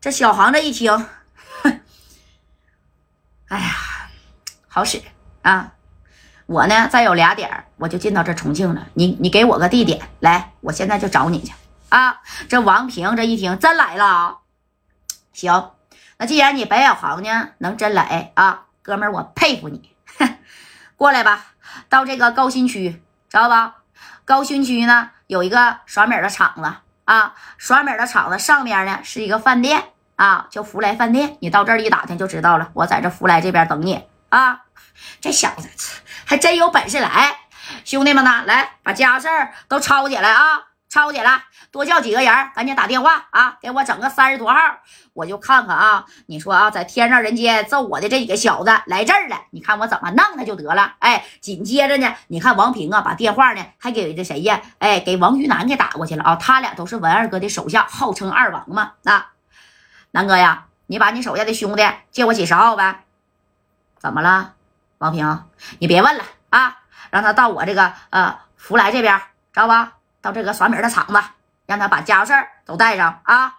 这小航这一听，哼，哎呀，好使啊！我呢，再有俩点我就进到这重庆了。你你给我个地点，来，我现在就找你去啊！这王平这一听，真来了啊，行，那既然你白小航呢能真来啊，哥们儿，我佩服你，过来吧，到这个高新区，知道吧？高新区呢有一个耍米的厂子啊，耍米的厂子上面呢是一个饭店啊，叫福来饭店。你到这儿一打听就知道了，我在这福来这边等你啊。这小子还真有本事，来，兄弟们呢，来把家事儿都抄起来啊，抄起来，多叫几个人，赶紧打电话啊，给我整个三十多号，我就看看啊。你说啊，在天上人间揍我的这几个小子来这儿了，你看我怎么弄他就得了。哎，紧接着呢，你看王平啊，把电话呢还给这谁呀？哎，给王玉楠给打过去了啊。他俩都是文二哥的手下，号称二王嘛。那南哥呀，你把你手下的兄弟借我几十号呗？怎么了？王平，你别问了啊！让他到我这个呃福来这边，知道吧？到这个耍米的厂子，让他把家伙事儿都带上啊！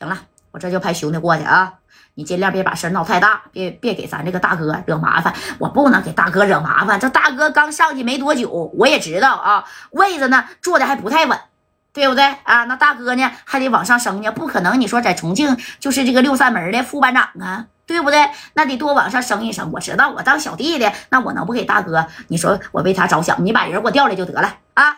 行了，我这就派兄弟过去啊！你尽量别把事儿闹太大，别别给咱这个大哥惹麻烦。我不能给大哥惹麻烦，这大哥刚上去没多久，我也知道啊，位子呢坐的还不太稳，对不对啊？那大哥呢还得往上升呢，不可能你说在重庆就是这个六扇门的副班长啊。对不对？那得多往上升一升。我知道，我当小弟的，那我能不给大哥？你说我为他着想，你把人给我调来就得了啊，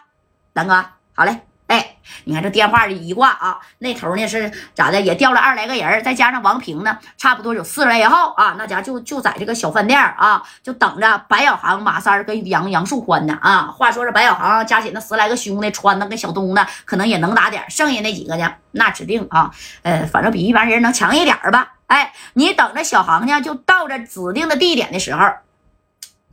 南哥，好嘞。哎，你看这电话一挂啊，那头呢是咋的？也调了二来个人，再加上王平呢，差不多有四十来号啊。那家就就在这个小饭店啊，就等着白小航、马三跟杨杨树宽呢啊。话说这白小航加起那十来个兄弟，穿的跟小东子可能也能打点，剩下那几个呢，那指定啊，呃，反正比一般人能强一点吧。哎，你等着小航呢，就到这指定的地点的时候，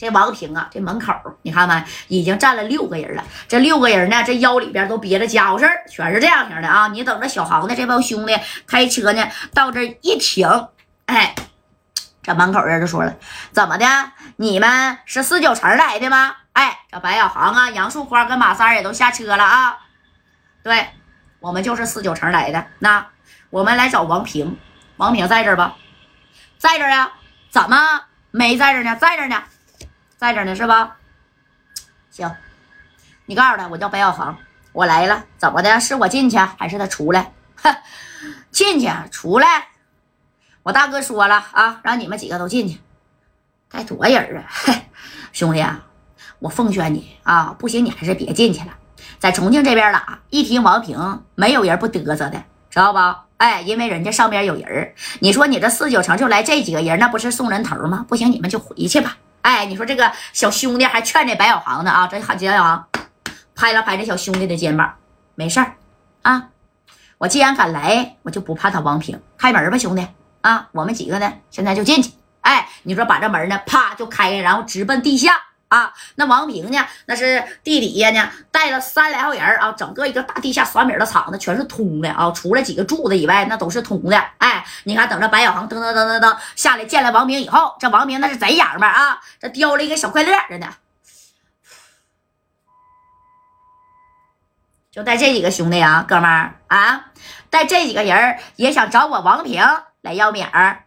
这王平啊，这门口你看没，已经站了六个人了。这六个人呢，这腰里边都别着家伙事儿，全是这样型的啊。你等着小航的这帮兄弟开车呢，到这一停，哎，这门口人就说了：“怎么的？你们是四九城来的吗？”哎，这白小航啊、杨树花跟马三也都下车了啊。对，我们就是四九城来的。那我们来找王平。王平在这儿吧，在这儿呀？怎么没在这呢？在这呢，在这呢，是吧？行，你告诉他，我叫白小航，我来了。怎么的？是我进去还是他出来？哼，进去出来。我大哥说了啊，让你们几个都进去。带多人啊？兄弟啊，我奉劝你啊，不行，你还是别进去了。在重庆这边了，一提王平，没有人不嘚瑟的，知道吧？哎，因为人家上边有人你说你这四九城就来这几个人，那不是送人头吗？不行，你们就回去吧。哎，你说这个小兄弟还劝这白小航呢啊，这喊白小航拍了拍这小兄弟的肩膀，没事儿啊，我既然敢来，我就不怕他王平。开门吧，兄弟啊，我们几个呢，现在就进去。哎，你说把这门呢，啪就开，然后直奔地下。啊，那王平呢？那是地底下呢，带了三来号人啊，整个一个大地下耍米的厂子全是通的啊，除了几个柱子以外，那都是通的。哎，你看，等着白小航噔噔噔噔噔下来见了王平以后，这王平那是贼眼巴啊，这叼了一个小快乐着呢。就带这几个兄弟啊，哥们儿啊，带这几个人也想找我王平来要米儿。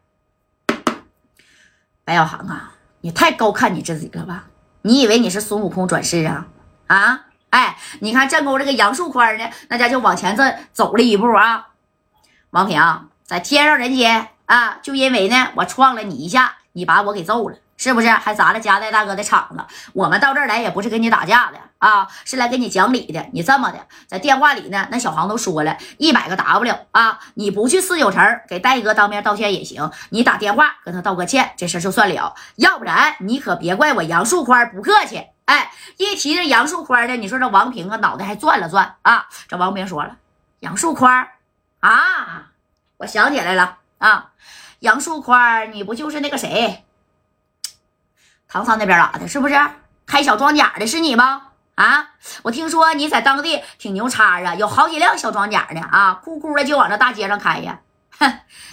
白小航啊，你太高看你自己了吧？你以为你是孙悟空转世啊？啊，哎，你看正宫这个杨树宽呢，那家就往前这走了一步啊。王平在天上人间啊，就因为呢我撞了你一下，你把我给揍了，是不是？还砸了夹带大哥的场子。我们到这儿来也不是跟你打架的啊，是来跟你讲理的。你这么的，在电话里呢，那小航都说了一百个 W 啊，你不去四九城给戴哥当面道歉也行，你打电话跟他道个歉，这事就算了。要不然你可别怪我杨树宽不客气。哎，一提这杨树宽呢，你说这王平啊，脑袋还转了转啊。这王平说了，杨树宽啊，我想起来了啊，杨树宽，你不就是那个谁？唐山那边拉的？是不是开小装甲的？是你吗？啊，我听说你在当地挺牛叉啊，有好几辆小装甲呢啊，咕咕的就往这大街上开呀。哼，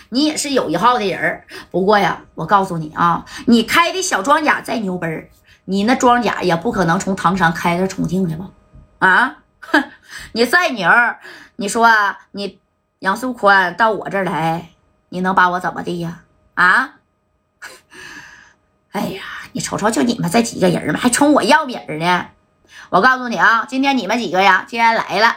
你也是有一号的人不过呀，我告诉你啊，你开的小装甲再牛掰你那装甲也不可能从唐山开到重庆去吧？啊，哼，你再牛，你说你杨素宽到我这儿来，你能把我怎么地呀？啊？哎呀，你瞅瞅，就你们这几个人嘛，还冲我要米儿呢？我告诉你啊，今天你们几个呀，既然来了，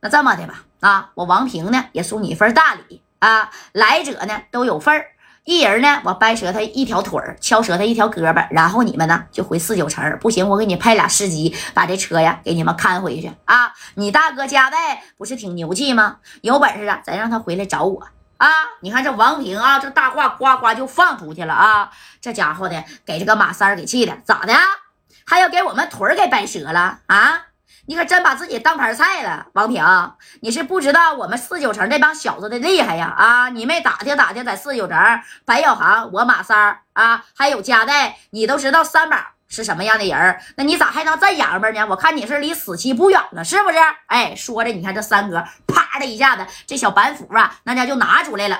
那这么的吧，啊，我王平呢也送你一份大礼啊，来者呢都有份儿。一人呢，我掰折他一条腿儿，敲折他一条胳膊，然后你们呢就回四九城。不行，我给你派俩司机把这车呀给你们看回去啊。你大哥家代不是挺牛气吗？有本事啊，咱让他回来找我啊！你看这王平啊，这大话呱呱就放出去了啊！这家伙的给这个马三给气的，咋的？还要给我们腿儿给掰折了啊？你可真把自己当盘菜了，王平，你是不知道我们四九城这帮小子的厉害呀！啊，你没打听打听，在四九城，白小航、我马三啊，还有加代，你都知道三宝是什么样的人那你咋还能这洋巴呢？我看你是离死期不远了，是不是？哎，说着，你看这三哥，啪的一下子，这小板斧啊，那家就拿出来了。